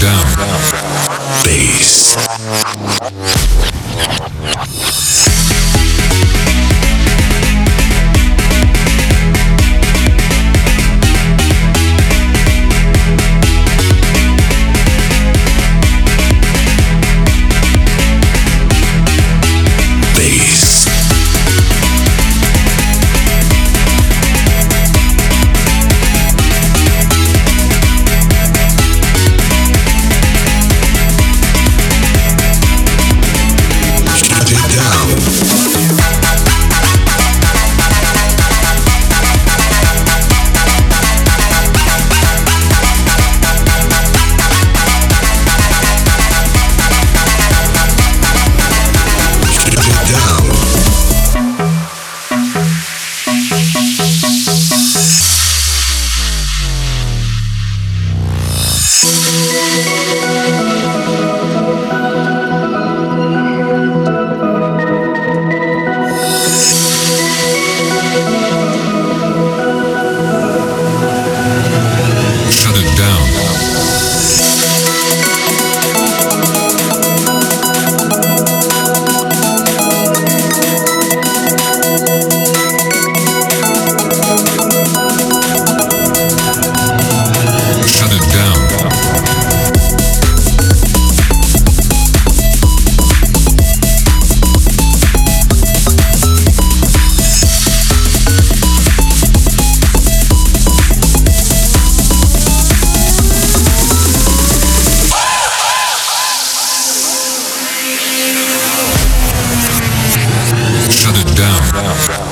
down. Bass. down. down.